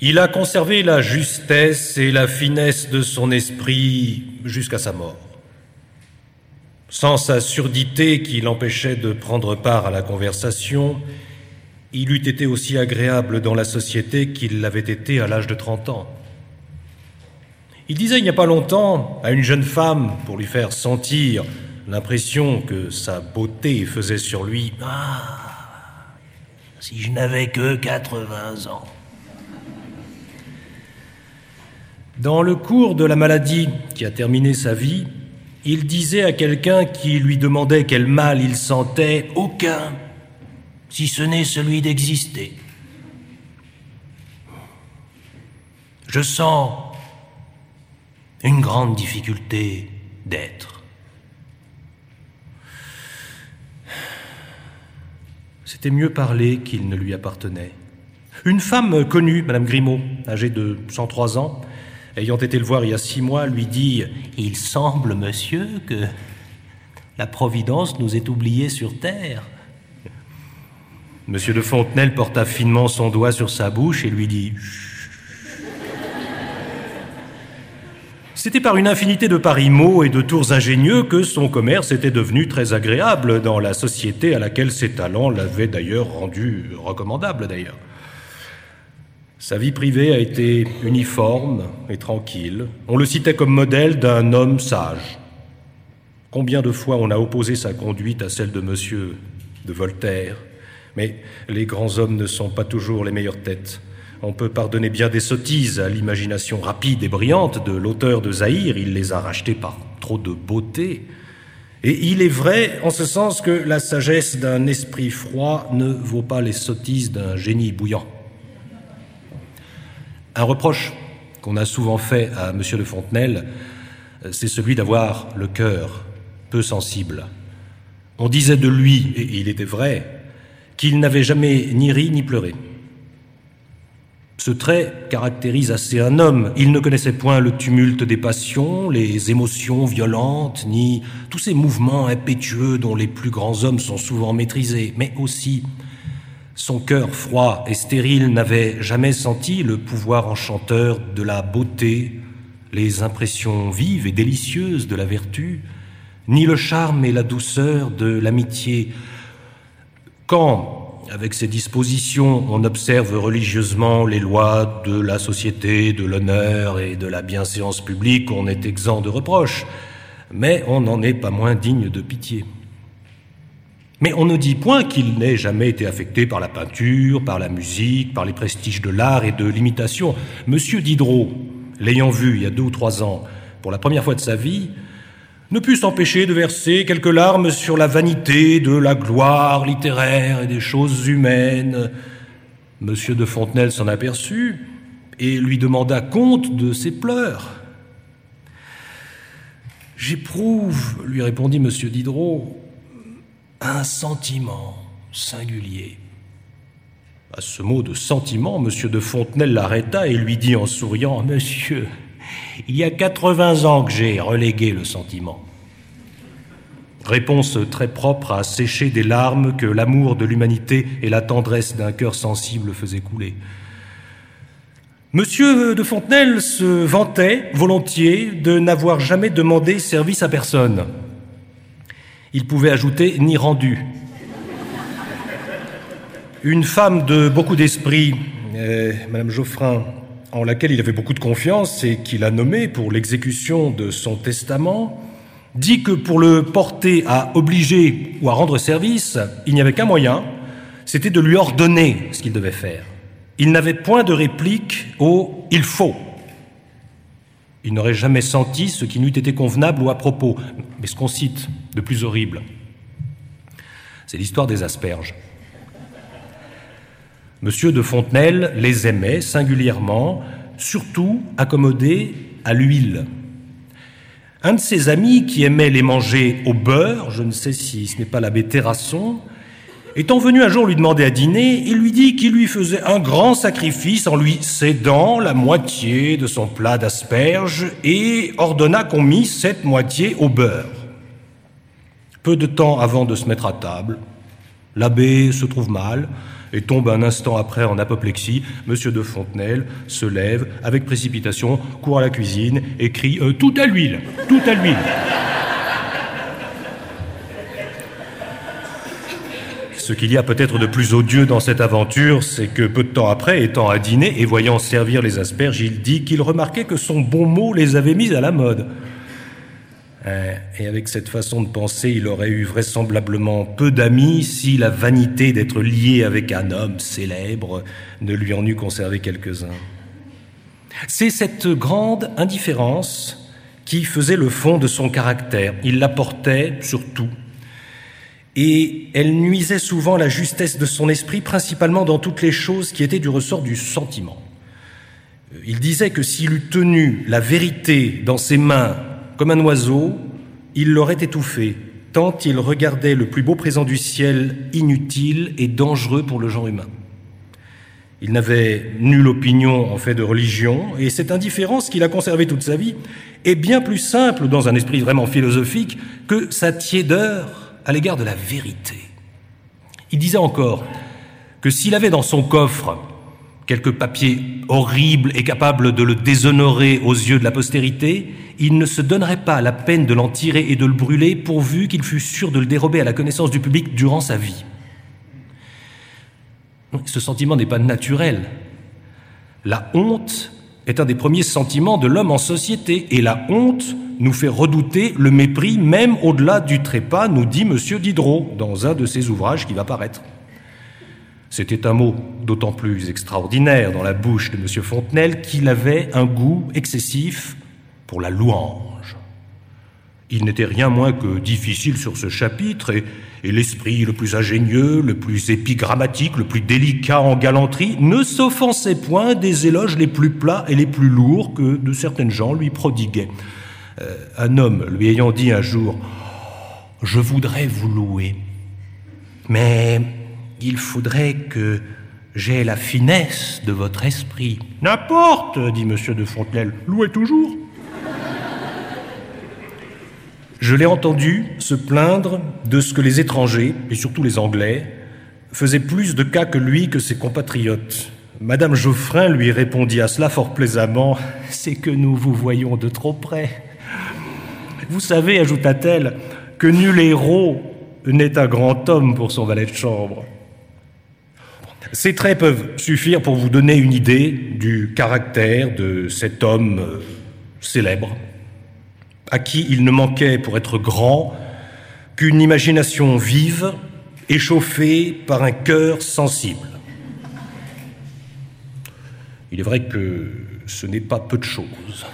Il a conservé la justesse et la finesse de son esprit jusqu'à sa mort. Sans sa surdité qui l'empêchait de prendre part à la conversation, il eût été aussi agréable dans la société qu'il l'avait été à l'âge de 30 ans. Il disait il n'y a pas longtemps à une jeune femme pour lui faire sentir l'impression que sa beauté faisait sur lui Ah, si je n'avais que 80 ans. Dans le cours de la maladie qui a terminé sa vie, il disait à quelqu'un qui lui demandait quel mal il sentait Aucun, si ce n'est celui d'exister. Je sens une grande difficulté d'être. C'était mieux parler qu'il ne lui appartenait. Une femme connue, Madame Grimaud, âgée de 103 ans, ayant été le voir il y a six mois, lui dit Il semble, monsieur, que la Providence nous ait oubliés sur terre. Monsieur de Fontenelle porta finement son doigt sur sa bouche et lui dit C'était par une infinité de paris mots et de tours ingénieux que son commerce était devenu très agréable dans la société à laquelle ses talents l'avaient d'ailleurs rendu recommandable d'ailleurs. Sa vie privée a été uniforme et tranquille. On le citait comme modèle d'un homme sage. Combien de fois on a opposé sa conduite à celle de monsieur de Voltaire? Mais les grands hommes ne sont pas toujours les meilleures têtes. On peut pardonner bien des sottises à l'imagination rapide et brillante de l'auteur de Zahir, il les a rachetées par trop de beauté. Et il est vrai en ce sens que la sagesse d'un esprit froid ne vaut pas les sottises d'un génie bouillant. Un reproche qu'on a souvent fait à M. de Fontenelle, c'est celui d'avoir le cœur peu sensible. On disait de lui, et il était vrai, qu'il n'avait jamais ni ri ni pleuré. Ce trait caractérise assez un homme. Il ne connaissait point le tumulte des passions, les émotions violentes, ni tous ces mouvements impétueux dont les plus grands hommes sont souvent maîtrisés, mais aussi son cœur froid et stérile n'avait jamais senti le pouvoir enchanteur de la beauté, les impressions vives et délicieuses de la vertu, ni le charme et la douceur de l'amitié. Quand, avec ces dispositions, on observe religieusement les lois de la société, de l'honneur et de la bienséance publique, on est exempt de reproches, mais on n'en est pas moins digne de pitié. Mais on ne dit point qu'il n'ait jamais été affecté par la peinture, par la musique, par les prestiges de l'art et de l'imitation. Monsieur Diderot, l'ayant vu il y a deux ou trois ans, pour la première fois de sa vie, ne put s'empêcher de verser quelques larmes sur la vanité de la gloire littéraire et des choses humaines. Monsieur de Fontenelle s'en aperçut et lui demanda compte de ses pleurs. J'éprouve, lui répondit monsieur Diderot, un sentiment singulier. À ce mot de sentiment, monsieur de Fontenelle l'arrêta et lui dit en souriant Monsieur, il y a 80 ans que j'ai relégué le sentiment. Réponse très propre à sécher des larmes que l'amour de l'humanité et la tendresse d'un cœur sensible faisaient couler. Monsieur de Fontenelle se vantait volontiers de n'avoir jamais demandé service à personne. Il pouvait ajouter ni rendu. Une femme de beaucoup d'esprit, euh, Madame Geoffrin, en laquelle il avait beaucoup de confiance et qu'il a nommée pour l'exécution de son testament, dit que pour le porter à obliger ou à rendre service, il n'y avait qu'un moyen, c'était de lui ordonner ce qu'il devait faire. Il n'avait point de réplique au il faut. Il n'aurait jamais senti ce qui n'eût été convenable ou à propos. Mais ce qu'on cite de plus horrible, c'est l'histoire des asperges. Monsieur de Fontenelle les aimait singulièrement, surtout accommodés à l'huile. Un de ses amis qui aimait les manger au beurre, je ne sais si ce n'est pas l'abbé Terrasson, étant venu un jour lui demander à dîner, il lui dit qu'il lui faisait un grand sacrifice en lui cédant la moitié de son plat d'asperges et ordonna qu'on mît cette moitié au beurre. Peu de temps avant de se mettre à table, l'abbé se trouve mal, et tombe un instant après en apoplexie. Monsieur de Fontenelle se lève avec précipitation, court à la cuisine et crie euh, Tout à l'huile Tout à l'huile Ce qu'il y a peut-être de plus odieux dans cette aventure, c'est que peu de temps après, étant à dîner et voyant servir les asperges, il dit qu'il remarquait que son bon mot les avait mis à la mode. Euh, et avec cette façon de penser, il aurait eu vraisemblablement peu d'amis si la vanité d'être lié avec un homme célèbre ne lui en eût conservé quelques-uns. C'est cette grande indifférence qui faisait le fond de son caractère. Il la portait sur tout. Et elle nuisait souvent la justesse de son esprit, principalement dans toutes les choses qui étaient du ressort du sentiment. Il disait que s'il eût tenu la vérité dans ses mains comme un oiseau, il l'aurait étouffé, tant il regardait le plus beau présent du ciel inutile et dangereux pour le genre humain. Il n'avait nulle opinion en fait de religion, et cette indifférence qu'il a conservée toute sa vie est bien plus simple dans un esprit vraiment philosophique que sa tiédeur à l'égard de la vérité. Il disait encore que s'il avait dans son coffre quelque papier horrible et capable de le déshonorer aux yeux de la postérité, il ne se donnerait pas la peine de l'en tirer et de le brûler pourvu qu'il fût sûr de le dérober à la connaissance du public durant sa vie. Ce sentiment n'est pas naturel. La honte est un des premiers sentiments de l'homme en société, et la honte nous fait redouter le mépris même au-delà du trépas, nous dit M. Diderot dans un de ses ouvrages qui va paraître. C'était un mot d'autant plus extraordinaire dans la bouche de M. Fontenelle qu'il avait un goût excessif pour la louange. Il n'était rien moins que difficile sur ce chapitre, et, et l'esprit le plus ingénieux, le plus épigrammatique, le plus délicat en galanterie ne s'offensait point des éloges les plus plats et les plus lourds que de certaines gens lui prodiguaient. Euh, un homme lui ayant dit un jour Je voudrais vous louer, mais il faudrait que j'ai la finesse de votre esprit. N'importe, dit M. de Fontenelle, louez toujours. Je l'ai entendu se plaindre de ce que les étrangers, et surtout les Anglais, faisaient plus de cas que lui que ses compatriotes. Madame Geoffrin lui répondit à cela fort plaisamment C'est que nous vous voyons de trop près. Vous savez, ajouta-t-elle, que nul héros n'est un grand homme pour son valet de chambre. Ces traits peuvent suffire pour vous donner une idée du caractère de cet homme euh, célèbre, à qui il ne manquait pour être grand qu'une imagination vive, échauffée par un cœur sensible. Il est vrai que ce n'est pas peu de choses.